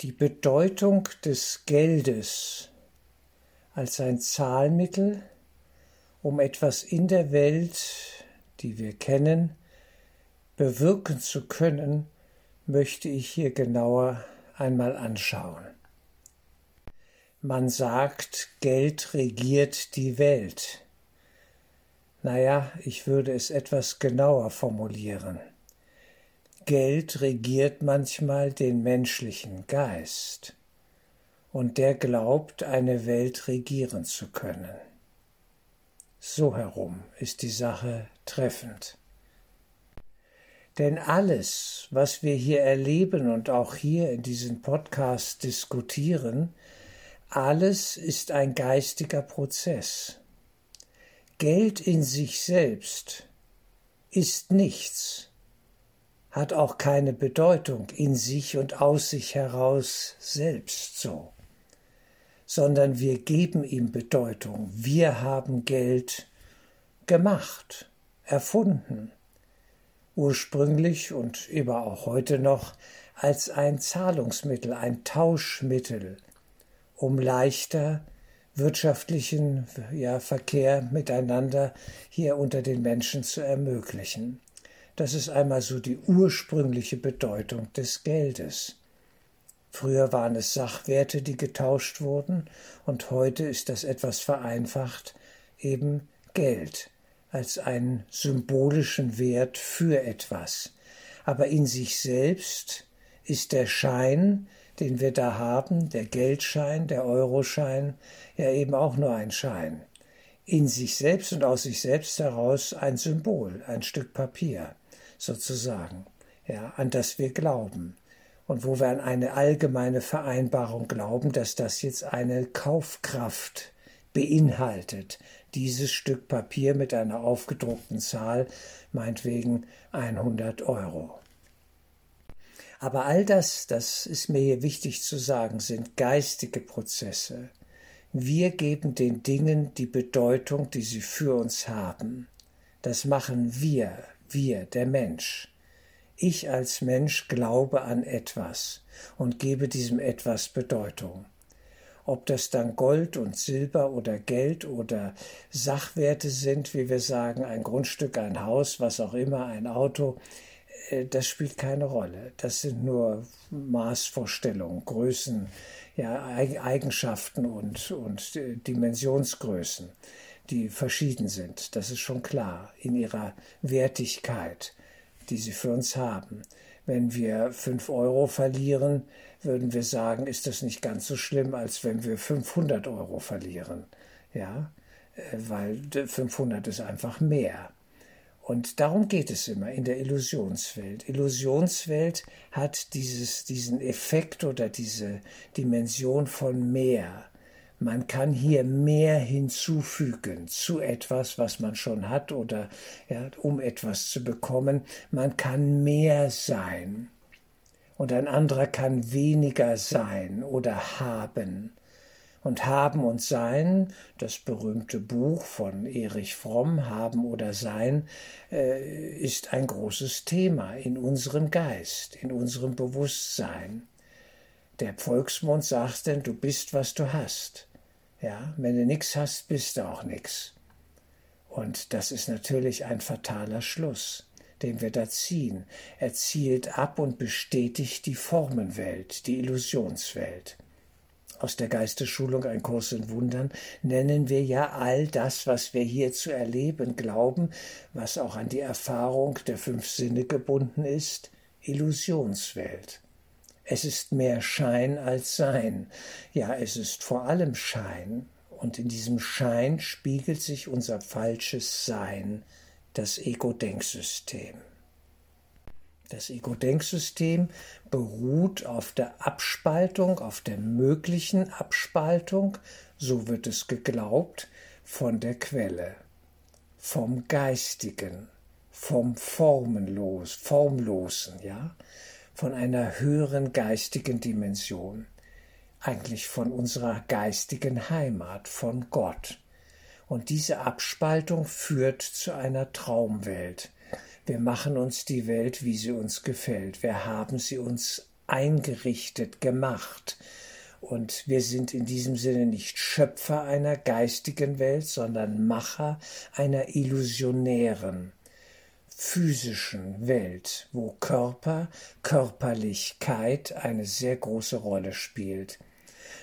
Die Bedeutung des Geldes als ein Zahlmittel, um etwas in der Welt, die wir kennen, bewirken zu können, möchte ich hier genauer einmal anschauen. Man sagt, Geld regiert die Welt. Naja, ich würde es etwas genauer formulieren. Geld regiert manchmal den menschlichen Geist, und der glaubt, eine Welt regieren zu können. So herum ist die Sache treffend. Denn alles, was wir hier erleben und auch hier in diesem Podcast diskutieren, alles ist ein geistiger Prozess. Geld in sich selbst ist nichts, hat auch keine Bedeutung in sich und aus sich heraus selbst so, sondern wir geben ihm Bedeutung. Wir haben Geld gemacht, erfunden, ursprünglich und immer auch heute noch als ein Zahlungsmittel, ein Tauschmittel, um leichter wirtschaftlichen ja, Verkehr miteinander hier unter den Menschen zu ermöglichen. Das ist einmal so die ursprüngliche Bedeutung des Geldes. Früher waren es Sachwerte, die getauscht wurden, und heute ist das etwas vereinfacht eben Geld als einen symbolischen Wert für etwas. Aber in sich selbst ist der Schein, den wir da haben, der Geldschein, der Euroschein, ja eben auch nur ein Schein. In sich selbst und aus sich selbst heraus ein Symbol, ein Stück Papier, sozusagen, ja, an das wir glauben. Und wo wir an eine allgemeine Vereinbarung glauben, dass das jetzt eine Kaufkraft beinhaltet, dieses Stück Papier mit einer aufgedruckten Zahl, meinetwegen 100 Euro. Aber all das, das ist mir hier wichtig zu sagen, sind geistige Prozesse. Wir geben den Dingen die Bedeutung, die sie für uns haben. Das machen wir, wir, der Mensch. Ich als Mensch glaube an etwas und gebe diesem etwas Bedeutung. Ob das dann Gold und Silber oder Geld oder Sachwerte sind, wie wir sagen, ein Grundstück, ein Haus, was auch immer, ein Auto, äh, das spielt keine Rolle. Das sind nur Maßvorstellungen, Größen, ja, Eigenschaften und, und äh, Dimensionsgrößen, die verschieden sind. Das ist schon klar in ihrer Wertigkeit, die sie für uns haben. Wenn wir fünf Euro verlieren, würden wir sagen, ist das nicht ganz so schlimm, als wenn wir 500 Euro verlieren. Ja, äh, weil 500 ist einfach mehr. Und darum geht es immer in der Illusionswelt. Illusionswelt hat dieses, diesen Effekt oder diese Dimension von mehr. Man kann hier mehr hinzufügen zu etwas, was man schon hat oder ja, um etwas zu bekommen. Man kann mehr sein. Und ein anderer kann weniger sein oder haben. Und Haben und Sein, das berühmte Buch von Erich Fromm, Haben oder Sein, äh, ist ein großes Thema in unserem Geist, in unserem Bewusstsein. Der Volksmund sagt denn, du bist, was du hast. Ja, wenn du nichts hast, bist du auch nichts. Und das ist natürlich ein fataler Schluss, den wir da ziehen. Er zielt ab und bestätigt die Formenwelt, die Illusionswelt aus der Geistesschulung ein Kurs in Wundern, nennen wir ja all das, was wir hier zu erleben glauben, was auch an die Erfahrung der fünf Sinne gebunden ist, Illusionswelt. Es ist mehr Schein als Sein. Ja, es ist vor allem Schein. Und in diesem Schein spiegelt sich unser falsches Sein, das Ego-Denksystem. Das Ego-Denksystem beruht auf der Abspaltung, auf der möglichen Abspaltung, so wird es geglaubt, von der Quelle, vom Geistigen, vom Formenlos, Formlosen, ja, von einer höheren geistigen Dimension, eigentlich von unserer geistigen Heimat, von Gott. Und diese Abspaltung führt zu einer Traumwelt, wir machen uns die Welt, wie sie uns gefällt. Wir haben sie uns eingerichtet, gemacht. Und wir sind in diesem Sinne nicht Schöpfer einer geistigen Welt, sondern Macher einer illusionären, physischen Welt, wo Körper, Körperlichkeit eine sehr große Rolle spielt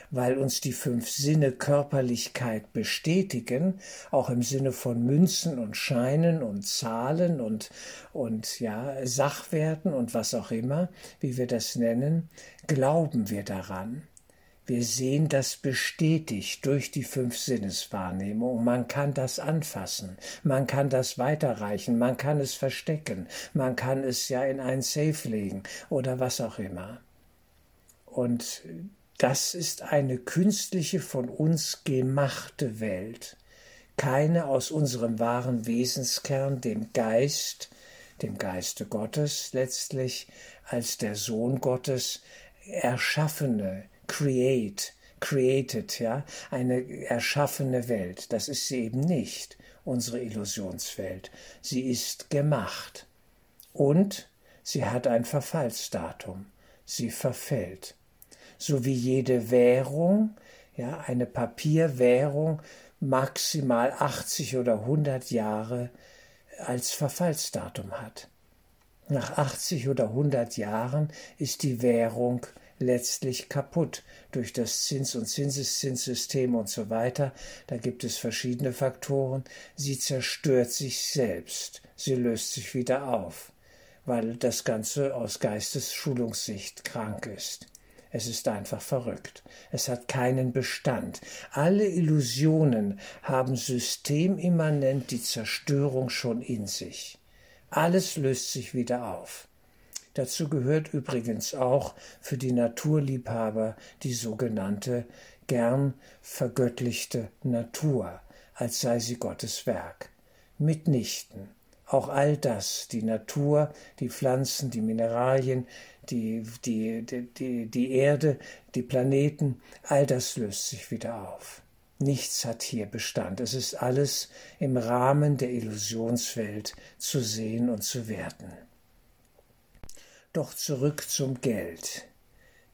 weil uns die fünf Sinne Körperlichkeit bestätigen, auch im Sinne von Münzen und Scheinen und Zahlen und, und ja, Sachwerten und was auch immer, wie wir das nennen, glauben wir daran. Wir sehen das bestätigt durch die fünf Sinneswahrnehmung. Man kann das anfassen, man kann das weiterreichen, man kann es verstecken, man kann es ja in ein Safe legen oder was auch immer. Und das ist eine künstliche von uns gemachte Welt, keine aus unserem wahren Wesenskern, dem Geist, dem Geiste Gottes letztlich, als der Sohn Gottes, erschaffene, create, created, ja, eine erschaffene Welt. Das ist sie eben nicht, unsere Illusionswelt. Sie ist gemacht. Und sie hat ein Verfallsdatum. Sie verfällt. So wie jede Währung, ja, eine Papierwährung maximal 80 oder 100 Jahre als Verfallsdatum hat. Nach 80 oder 100 Jahren ist die Währung letztlich kaputt durch das Zins- und Zinseszinssystem und so weiter. Da gibt es verschiedene Faktoren. Sie zerstört sich selbst. Sie löst sich wieder auf, weil das Ganze aus Geistesschulungssicht krank ist. Es ist einfach verrückt. Es hat keinen Bestand. Alle Illusionen haben systemimmanent die Zerstörung schon in sich. Alles löst sich wieder auf. Dazu gehört übrigens auch für die Naturliebhaber die sogenannte gern vergöttlichte Natur, als sei sie Gottes Werk. Mitnichten. Auch all das, die Natur, die Pflanzen, die Mineralien, die, die, die, die Erde, die Planeten, all das löst sich wieder auf. Nichts hat hier Bestand. Es ist alles im Rahmen der Illusionswelt zu sehen und zu werden. Doch zurück zum Geld.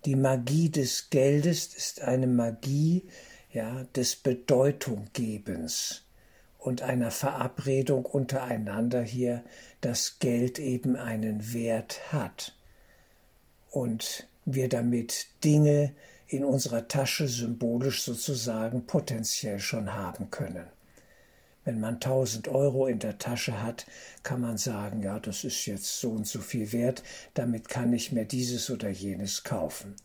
Die Magie des Geldes ist eine Magie ja, des Bedeutunggebens und einer Verabredung untereinander hier, dass Geld eben einen Wert hat und wir damit Dinge in unserer Tasche symbolisch sozusagen potenziell schon haben können. Wenn man 1000 Euro in der Tasche hat, kann man sagen, ja, das ist jetzt so und so viel wert, damit kann ich mir dieses oder jenes kaufen.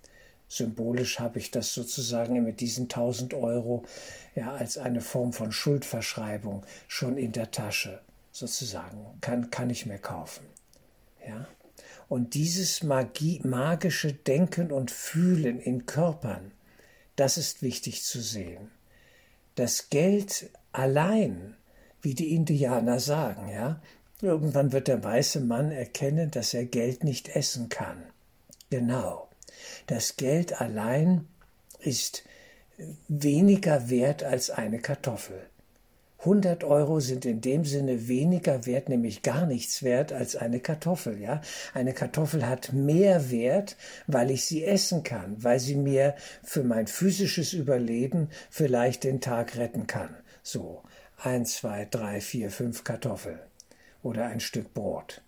Symbolisch habe ich das sozusagen mit diesen 1000 Euro ja als eine Form von Schuldverschreibung schon in der Tasche sozusagen kann kann ich mir kaufen. Ja? Und dieses Magie, magische Denken und Fühlen in Körpern, das ist wichtig zu sehen. Das Geld allein, wie die Indianer sagen, ja, irgendwann wird der weiße Mann erkennen, dass er Geld nicht essen kann. Genau. Das Geld allein ist weniger wert als eine Kartoffel. 100 Euro sind in dem Sinne weniger wert, nämlich gar nichts wert als eine Kartoffel, ja. Eine Kartoffel hat mehr Wert, weil ich sie essen kann, weil sie mir für mein physisches Überleben vielleicht den Tag retten kann. So. Eins, zwei, drei, vier, fünf Kartoffeln. Oder ein Stück Brot.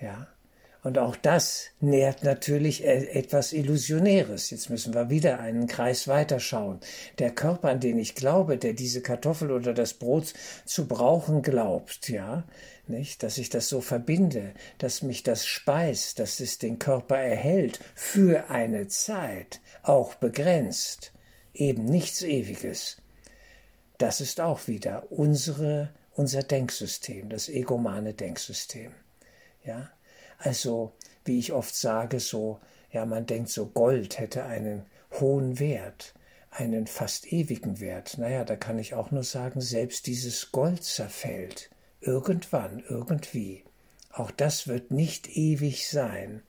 Ja. Und auch das nährt natürlich e-, etwas Illusionäres. Jetzt müssen wir wieder einen Kreis weiterschauen. Der Körper, an den ich glaube, der diese Kartoffel oder das Brot zu brauchen glaubt, ja, nicht, dass ich das so verbinde, dass mich das speist, dass es den Körper erhält für eine Zeit, auch begrenzt, eben nichts Ewiges. Das ist auch wieder unsere, unser Denksystem, das egomane Denksystem. Ja, also, wie ich oft sage, so, ja, man denkt so, Gold hätte einen hohen Wert, einen fast ewigen Wert. Naja, da kann ich auch nur sagen, selbst dieses Gold zerfällt. Irgendwann, irgendwie. Auch das wird nicht ewig sein.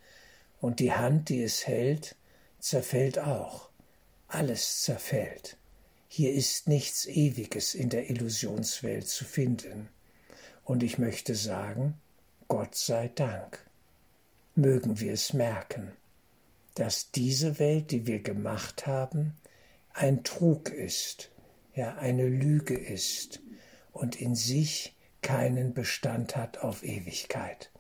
Und die Hand, die es hält, zerfällt auch. Alles zerfällt. Hier ist nichts Ewiges in der Illusionswelt zu finden. Und ich möchte sagen, Gott sei Dank mögen wir es merken. dass diese Welt, die wir gemacht haben, ein Trug ist, ja, eine Lüge ist und in sich keinen Bestand hat auf Ewigkeit.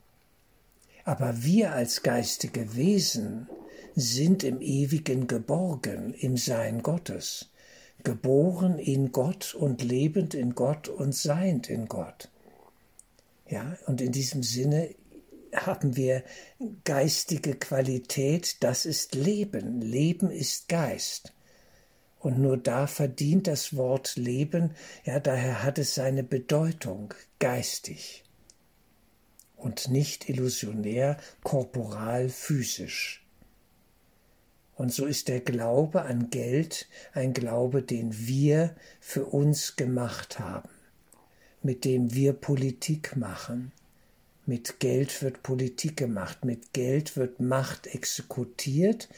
Aber wir als geistige Wesen sind im Ewigen geborgen, im Sein Gottes, geboren in Gott und lebend in Gott und seiend in Gott. Ja, und in diesem Sinne haben wir geistige Qualität, das ist Leben. Leben ist Geist. Und nur da verdient das Wort Leben, ja, daher hat es seine Bedeutung, geistig. Und nicht illusionär, korporal, physisch. Und so ist der Glaube an Geld ein Glaube, den wir für uns gemacht haben, mit dem wir Politik machen, mit Geld wird Politik gemacht, mit Geld wird Macht exekutiert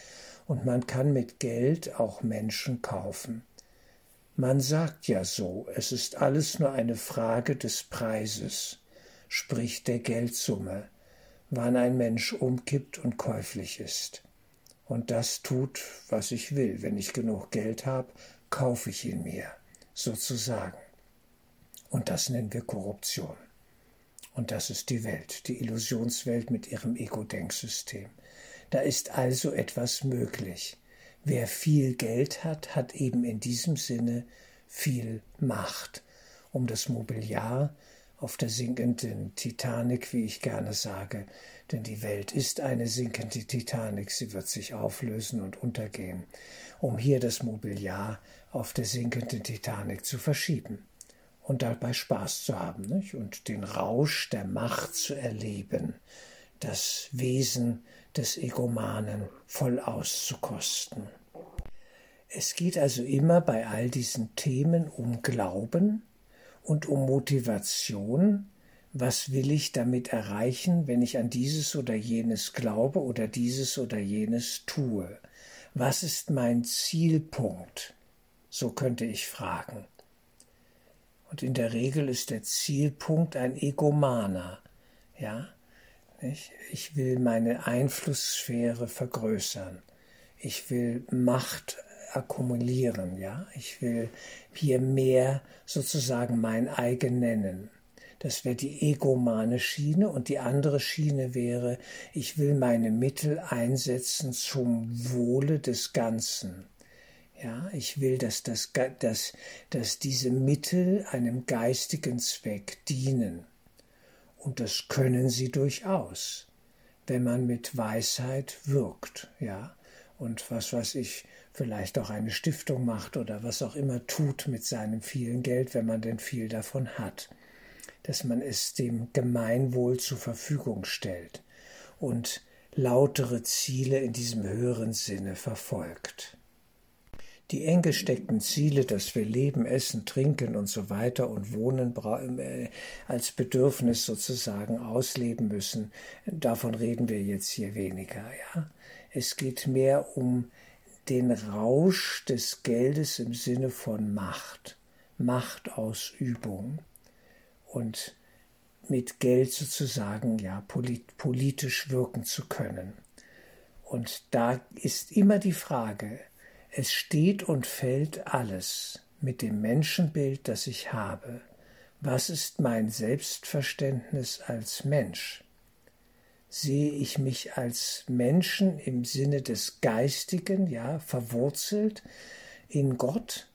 und man kann mit Geld auch Menschen kaufen. Man sagt ja so, es ist alles nur eine Frage des Preises, sprich der Geldsumme, wann ein Mensch umkippt und käuflich ist. Und das tut, was ich will. Wenn ich genug Geld habe, kaufe ich ihn mir, sozusagen. Und das nennen wir Korruption. Und das ist die Welt, die Illusionswelt mit ihrem Ego-Denksystem. Da ist also etwas möglich. Wer viel Geld hat, hat eben in diesem Sinne viel Macht, um das Mobiliar auf der sinkenden Titanic, wie ich gerne sage, denn die Welt ist eine sinkende Titanic, sie wird sich auflösen und untergehen, um hier das Mobiliar auf der sinkenden Titanic zu verschieben und dabei Spaß zu haben nicht? und den Rausch der Macht zu erleben, das Wesen des Egomanen voll auszukosten. Es geht also immer bei all diesen Themen um Glauben und um Motivation, was will ich damit erreichen, wenn ich an dieses oder jenes glaube oder dieses oder jenes tue? Was ist mein Zielpunkt? So könnte ich fragen. Und in der Regel ist der Zielpunkt ein Egomaner. Ja, ich will meine Einflusssphäre vergrößern. Ich will Macht akkumulieren. Ja, ich will hier mehr sozusagen mein eigen nennen. Das wäre die egomane Schiene und die andere Schiene wäre, ich will meine Mittel einsetzen zum Wohle des Ganzen. Ja, ich will, dass, das, dass, dass diese Mittel einem geistigen Zweck dienen. Und das können sie durchaus, wenn man mit Weisheit wirkt, ja. Und was weiß ich, vielleicht auch eine Stiftung macht oder was auch immer tut mit seinem vielen Geld, wenn man denn viel davon hat. Dass man es dem Gemeinwohl zur Verfügung stellt und lautere Ziele in diesem höheren Sinne verfolgt die eng gesteckten Ziele, dass wir leben, essen, trinken und so weiter und wohnen äh, als Bedürfnis sozusagen ausleben müssen, davon reden wir jetzt hier weniger, ja. Es geht mehr um den Rausch des Geldes im Sinne von Macht, Machtausübung und mit Geld sozusagen ja politisch wirken zu können. Und da ist immer die Frage, es steht und fällt alles mit dem Menschenbild, das ich habe. Was ist mein Selbstverständnis als Mensch? Sehe ich mich als Menschen im Sinne des Geistigen, ja, verwurzelt in Gott?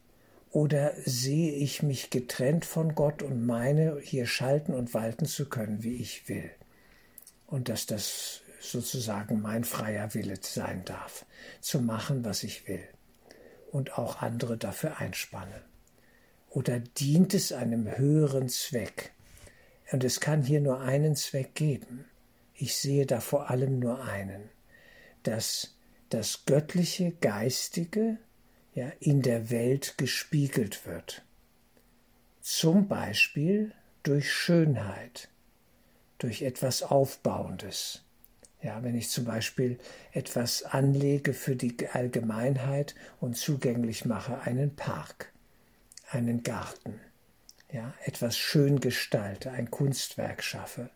Oder sehe ich mich getrennt von Gott und meine, hier schalten und walten zu können, wie ich will? Und dass das sozusagen mein freier Wille sein darf, zu machen, was ich will und auch andere dafür einspannen? Oder dient es einem höheren Zweck? Und es kann hier nur einen Zweck geben. Ich sehe da vor allem nur einen, dass das göttliche Geistige ja, in der Welt gespiegelt wird. Zum Beispiel durch Schönheit, durch etwas Aufbauendes, ja, wenn ich zum Beispiel etwas anlege für die Allgemeinheit und zugänglich mache, einen Park, einen Garten, ja, etwas schön gestalte, ein Kunstwerk schaffe,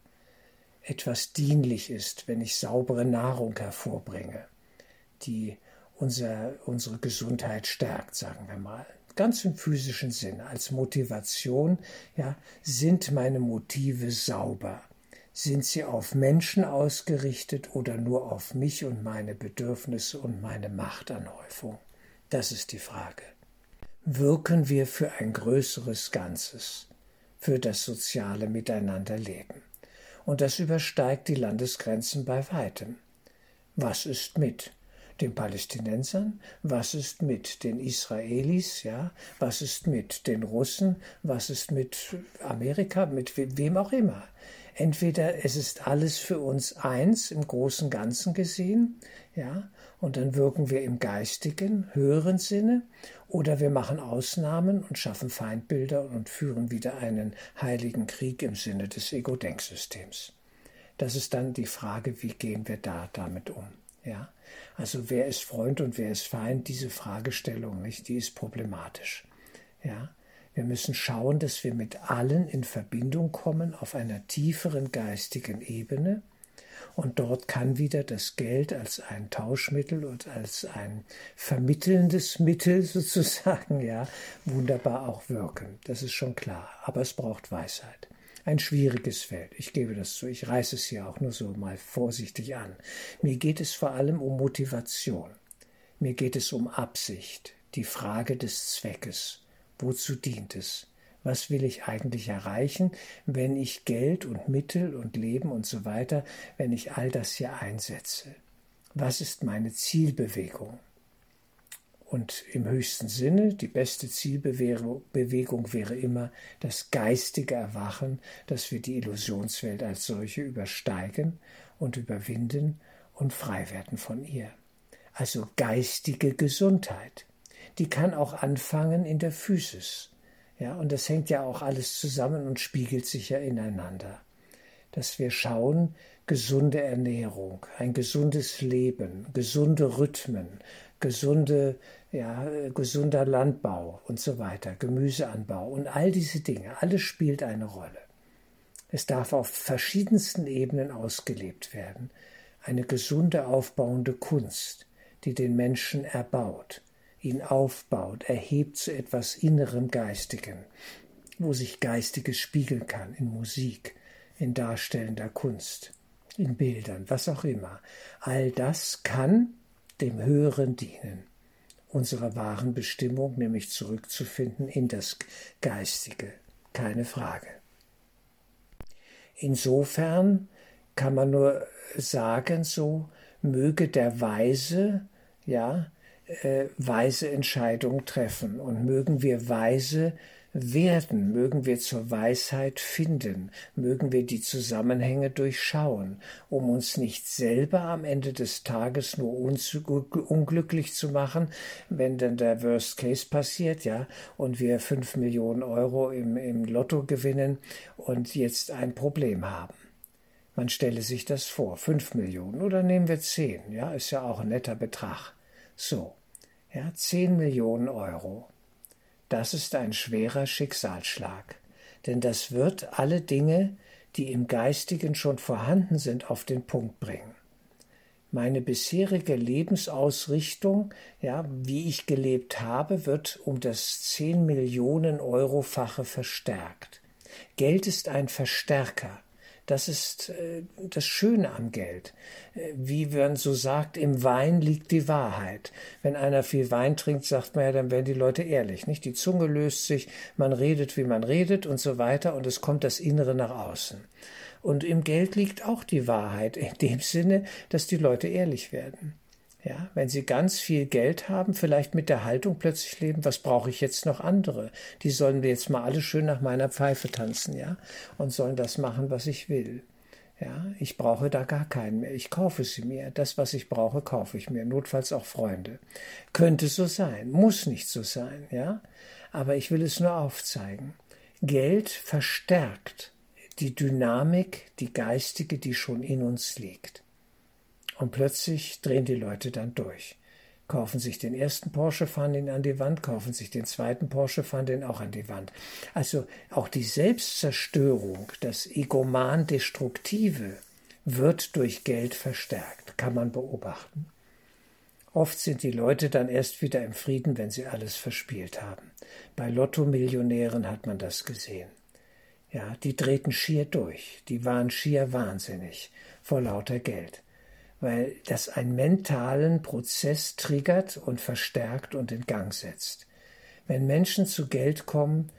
etwas dienlich ist, wenn ich saubere Nahrung hervorbringe, die unser, unsere Gesundheit stärkt, sagen wir mal. Ganz im physischen Sinne, als Motivation, ja, sind meine Motive sauber? Sind sie auf Menschen ausgerichtet oder nur auf mich und meine Bedürfnisse und meine Machtanhäufung? Das ist die Frage. Wirken wir für ein größeres Ganzes, für das soziale Miteinanderleben? Und das übersteigt die Landesgrenzen bei weitem. Was ist mit? den Palästinensern, was ist mit den Israelis, ja, was ist mit den Russen, was ist mit Amerika, mit wem auch immer. Entweder es ist alles für uns eins im großen Ganzen gesehen, ja, und dann wirken wir im geistigen, höheren Sinne, oder wir machen Ausnahmen und schaffen Feindbilder und führen wieder einen heiligen Krieg im Sinne des Ego-Denksystems. Das ist dann die Frage, wie gehen wir da damit um? Ja, also wer ist Freund und wer ist Feind? Diese Fragestellung, nicht, die ist problematisch. Ja, wir müssen schauen, dass wir mit allen in Verbindung kommen auf einer tieferen geistigen Ebene. Und dort kann wieder das Geld als ein Tauschmittel und als ein vermittelndes Mittel sozusagen, ja, wunderbar auch wirken. Das ist schon klar. Aber es braucht Weisheit. Ein schwieriges Feld. Ich gebe das zu. Ich reiße es hier auch nur so mal vorsichtig an. Mir geht es vor allem um Motivation. Mir geht es um Absicht, die Frage des Zweckes. Wozu dient es? Was will ich eigentlich erreichen, wenn ich Geld und Mittel und Leben und so weiter, wenn ich all das hier einsetze? Was ist meine Zielbewegung? Und im höchsten Sinne, die beste Zielbewegung wäre immer das geistige Erwachen, dass wir die Illusionswelt als solche übersteigen und überwinden und frei werden von ihr. Also geistige Gesundheit die kann auch anfangen in der Physis. Ja, und das hängt ja auch alles zusammen und spiegelt sich ja ineinander. Dass wir schauen, gesunde Ernährung, ein gesundes Leben, gesunde Rhythmen, gesunde, ja, gesunder Landbau und so weiter, Gemüseanbau und all diese Dinge, alles spielt eine Rolle. Es darf auf verschiedensten Ebenen ausgelebt werden. Eine gesunde, aufbauende Kunst, die den Menschen erbaut, ihn aufbaut, erhebt zu etwas innerem Geistigen, wo sich Geistiges spiegeln kann in Musik, in darstellender Kunst, in Bildern, was auch immer. All das kann dem Höheren dienen, unserer wahren Bestimmung, nämlich zurückzufinden in das Geistige, keine Frage. Insofern kann man nur sagen, so möge der Weise, ja, äh, weise Entscheidungen treffen und mögen wir weise werden, mögen wir zur Weisheit finden, mögen wir die Zusammenhänge durchschauen, um uns nicht selber am Ende des Tages nur unglücklich zu machen, wenn dann der Worst Case passiert, ja, und wir fünf Millionen Euro im, im Lotto gewinnen und jetzt ein Problem haben. Man stelle sich das vor, fünf Millionen oder nehmen wir zehn, ja, ist ja auch ein netter Betrag. So, ja, 10 Millionen Euro. Das ist ein schwerer Schicksalsschlag, denn das wird alle Dinge, die im Geistigen schon vorhanden sind, auf den Punkt bringen. Meine bisherige Lebensausrichtung, ja, wie ich gelebt habe, wird um das 10 Millionen Euro-fache verstärkt. Geld ist ein Verstärker. Das ist äh, das Schöne am Geld. Äh, wie man so sagt, im Wein liegt die Wahrheit. Wenn einer viel Wein trinkt, sagt man ja, dann werden die Leute ehrlich, nicht? Die Zunge löst sich, man redet, wie man redet und so weiter und es kommt das Innere nach außen. Und im Geld liegt auch die Wahrheit in dem Sinne, dass die Leute ehrlich werden. Ja, wenn sie ganz viel Geld haben, vielleicht mit der Haltung plötzlich leben, was brauche ich jetzt noch andere? Die sollen wir jetzt mal alle schön nach meiner Pfeife tanzen, ja, und sollen das machen, was ich will. Ja, ich brauche da gar keinen mehr. Ich kaufe sie mir. Das, was ich brauche, kaufe ich mir. Notfalls auch Freunde. Könnte so sein, muss nicht so sein, ja. Aber ich will es nur aufzeigen. Geld verstärkt die Dynamik, die geistige, die schon in uns liegt. Und plötzlich drehen die Leute dann durch. Kaufen sich den ersten Porsche, fahren ihn an die Wand, kaufen sich den zweiten Porsche, fahren den auch an die Wand. Also auch die Selbstzerstörung, das Egoman-Destruktive wird durch Geld verstärkt, kann man beobachten. Oft sind die Leute dann erst wieder im Frieden, wenn sie alles verspielt haben. Bei Lotto-Millionären hat man das gesehen. Ja, die drehten schier durch, die waren schier wahnsinnig vor lauter Geld, weil das einen mentalen Prozess triggert und verstärkt und in Gang setzt. Wenn Menschen zu Geld kommen,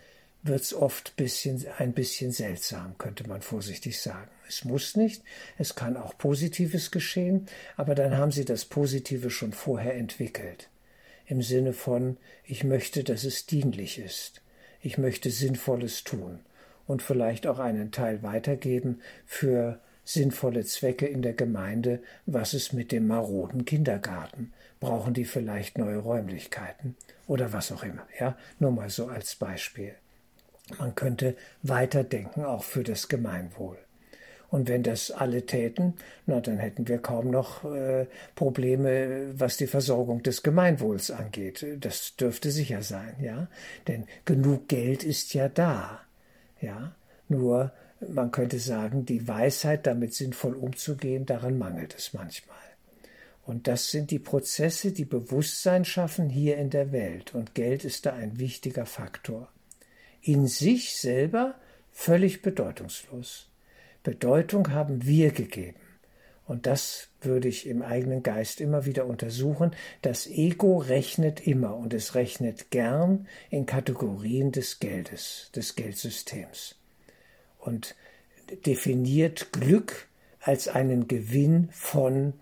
wird's oft bisschen, ein bisschen seltsam, könnte man vorsichtig sagen. Es muss nicht, es kann auch Positives geschehen, aber dann haben sie das Positive schon vorher entwickelt. Im Sinne von, ich möchte, dass es dienlich ist. Ich möchte Sinnvolles tun und vielleicht auch einen Teil weitergeben für sinnvolle Zwecke in der Gemeinde. Was ist mit dem maroden Kindergarten? Brauchen die vielleicht neue Räumlichkeiten? Oder was auch immer, ja? Nur mal so als Beispiel. Man könnte weiterdenken, auch für das Gemeinwohl. Und wenn das alle täten, na, dann hätten wir kaum noch äh, Probleme, was die Versorgung des Gemeinwohls angeht. Das dürfte sicher sein, ja. Denn genug Geld ist ja da, ja. Nur, man könnte sagen, die Weisheit, damit sinnvoll umzugehen, daran mangelt es manchmal. Und das sind die Prozesse, die Bewusstsein schaffen hier in der Welt. Und Geld ist da ein wichtiger Faktor in sich selber völlig bedeutungslos. Bedeutung haben wir gegeben. Und das würde ich im eigenen Geist immer wieder untersuchen. Das Ego rechnet immer und es rechnet gern in Kategorien des Geldes, des Geldsystems. Und definiert Glück als einen Gewinn von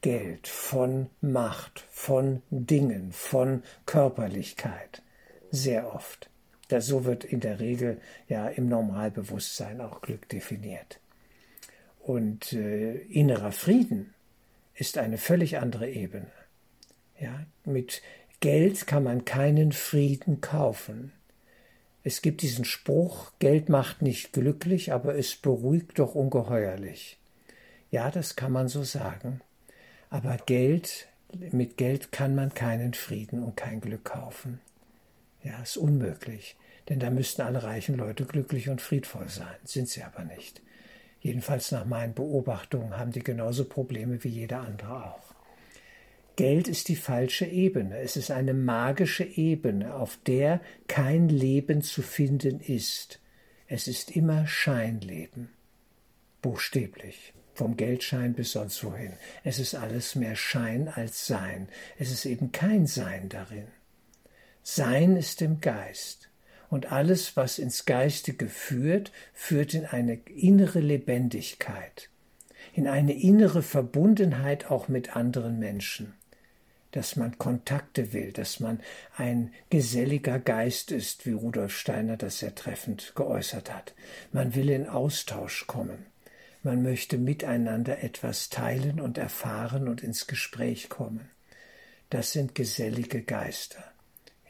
Geld, von Macht, von Dingen, von Körperlichkeit. Sehr oft. Das, so wird in der Regel ja im Normalbewusstsein auch Glück definiert. Und äh, innerer Frieden ist eine völlig andere Ebene. Ja, mit Geld kann man keinen Frieden kaufen. Es gibt diesen Spruch, Geld macht nicht glücklich, aber es beruhigt doch ungeheuerlich. Ja, das kann man so sagen. Aber Geld, mit Geld kann man keinen Frieden und kein Glück kaufen. Ja, ist unmöglich, denn da müssten alle reichen Leute glücklich und friedvoll sein, sind sie aber nicht. Jedenfalls nach meinen Beobachtungen haben die genauso Probleme wie jeder andere auch. Geld ist die falsche Ebene, es ist eine magische Ebene, auf der kein Leben zu finden ist. Es ist immer Scheinleben. Buchstäblich vom Geldschein bis sonst wohin. Es ist alles mehr Schein als Sein. Es ist eben kein Sein darin. Sein ist im Geist. Und alles, was ins Geistige führt, führt in eine innere Lebendigkeit, in eine innere Verbundenheit auch mit anderen Menschen, dass man Kontakte will, dass man ein geselliger Geist ist, wie Rudolf Steiner das sehr treffend geäußert hat. Man will in Austausch kommen. Man möchte miteinander etwas teilen und erfahren und ins Gespräch kommen. Das sind gesellige Geister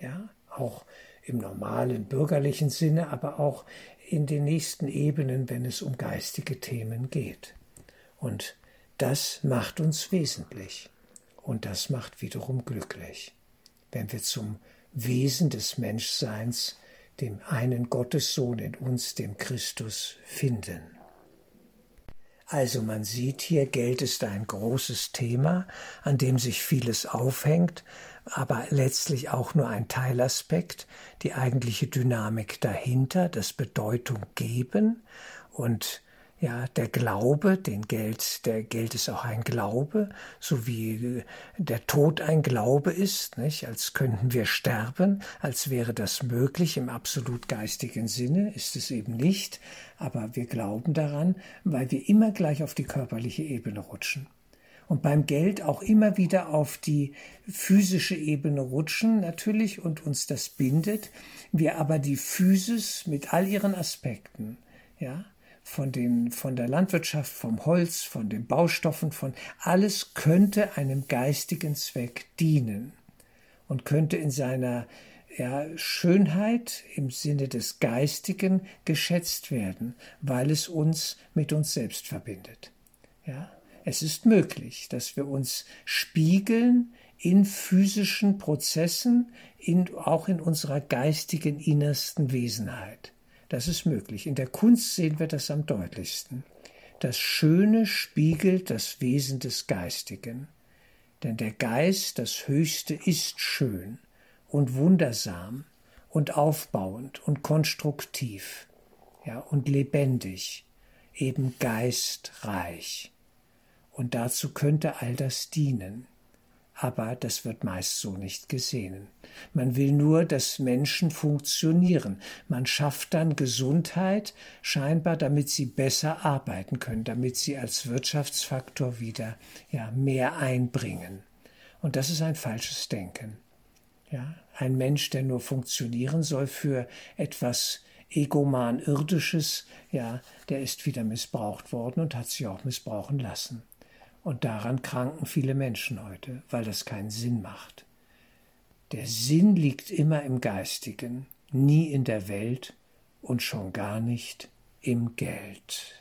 ja, auch im normalen bürgerlichen Sinne, aber auch in den nächsten Ebenen, wenn es um geistige Themen geht. Und das macht uns wesentlich und das macht wiederum glücklich, wenn wir zum Wesen des Menschseins, dem einen Gottessohn in uns, dem Christus, finden. Also man sieht hier, Geld ist ein großes Thema, an dem sich vieles aufhängt, aber letztlich auch nur ein Teilaspekt, die eigentliche Dynamik dahinter, das Bedeutung geben und ja, der Glaube, den Geld, der Geld ist auch ein Glaube, so wie der Tod ein Glaube ist, nicht? Als könnten wir sterben, als wäre das möglich im absolut geistigen Sinne, ist es eben nicht, aber wir glauben daran, weil wir immer gleich auf die körperliche Ebene rutschen. Und beim Geld auch immer wieder auf die physische Ebene rutschen natürlich und uns das bindet, wir aber die Physis mit all ihren Aspekten, ja, von den, von der Landwirtschaft, vom Holz, von den Baustoffen, von alles könnte einem geistigen Zweck dienen und könnte in seiner ja, Schönheit im Sinne des Geistigen geschätzt werden, weil es uns mit uns selbst verbindet. Ja? Es ist möglich, dass wir uns spiegeln in physischen Prozessen, in, auch in unserer geistigen innersten Wesenheit. Das ist möglich. In der Kunst sehen wir das am deutlichsten. Das Schöne spiegelt das Wesen des Geistigen. Denn der Geist, das Höchste, ist schön und wundersam und aufbauend und konstruktiv, ja, und lebendig, eben geistreich. Und dazu könnte all das dienen. Aber das wird meist so nicht gesehen. Man will nur, dass Menschen funktionieren. Man schafft dann Gesundheit, scheinbar, damit sie besser arbeiten können, damit sie als Wirtschaftsfaktor wieder ja, mehr einbringen. Und das ist ein falsches Denken. Ja, ein Mensch, der nur funktionieren soll für etwas egoman irdisches, ja, der ist wieder missbraucht worden und hat sich auch missbrauchen lassen. Und daran kranken viele Menschen heute, weil das keinen Sinn macht. Der Sinn liegt immer im Geistigen, nie in der Welt und schon gar nicht im Geld.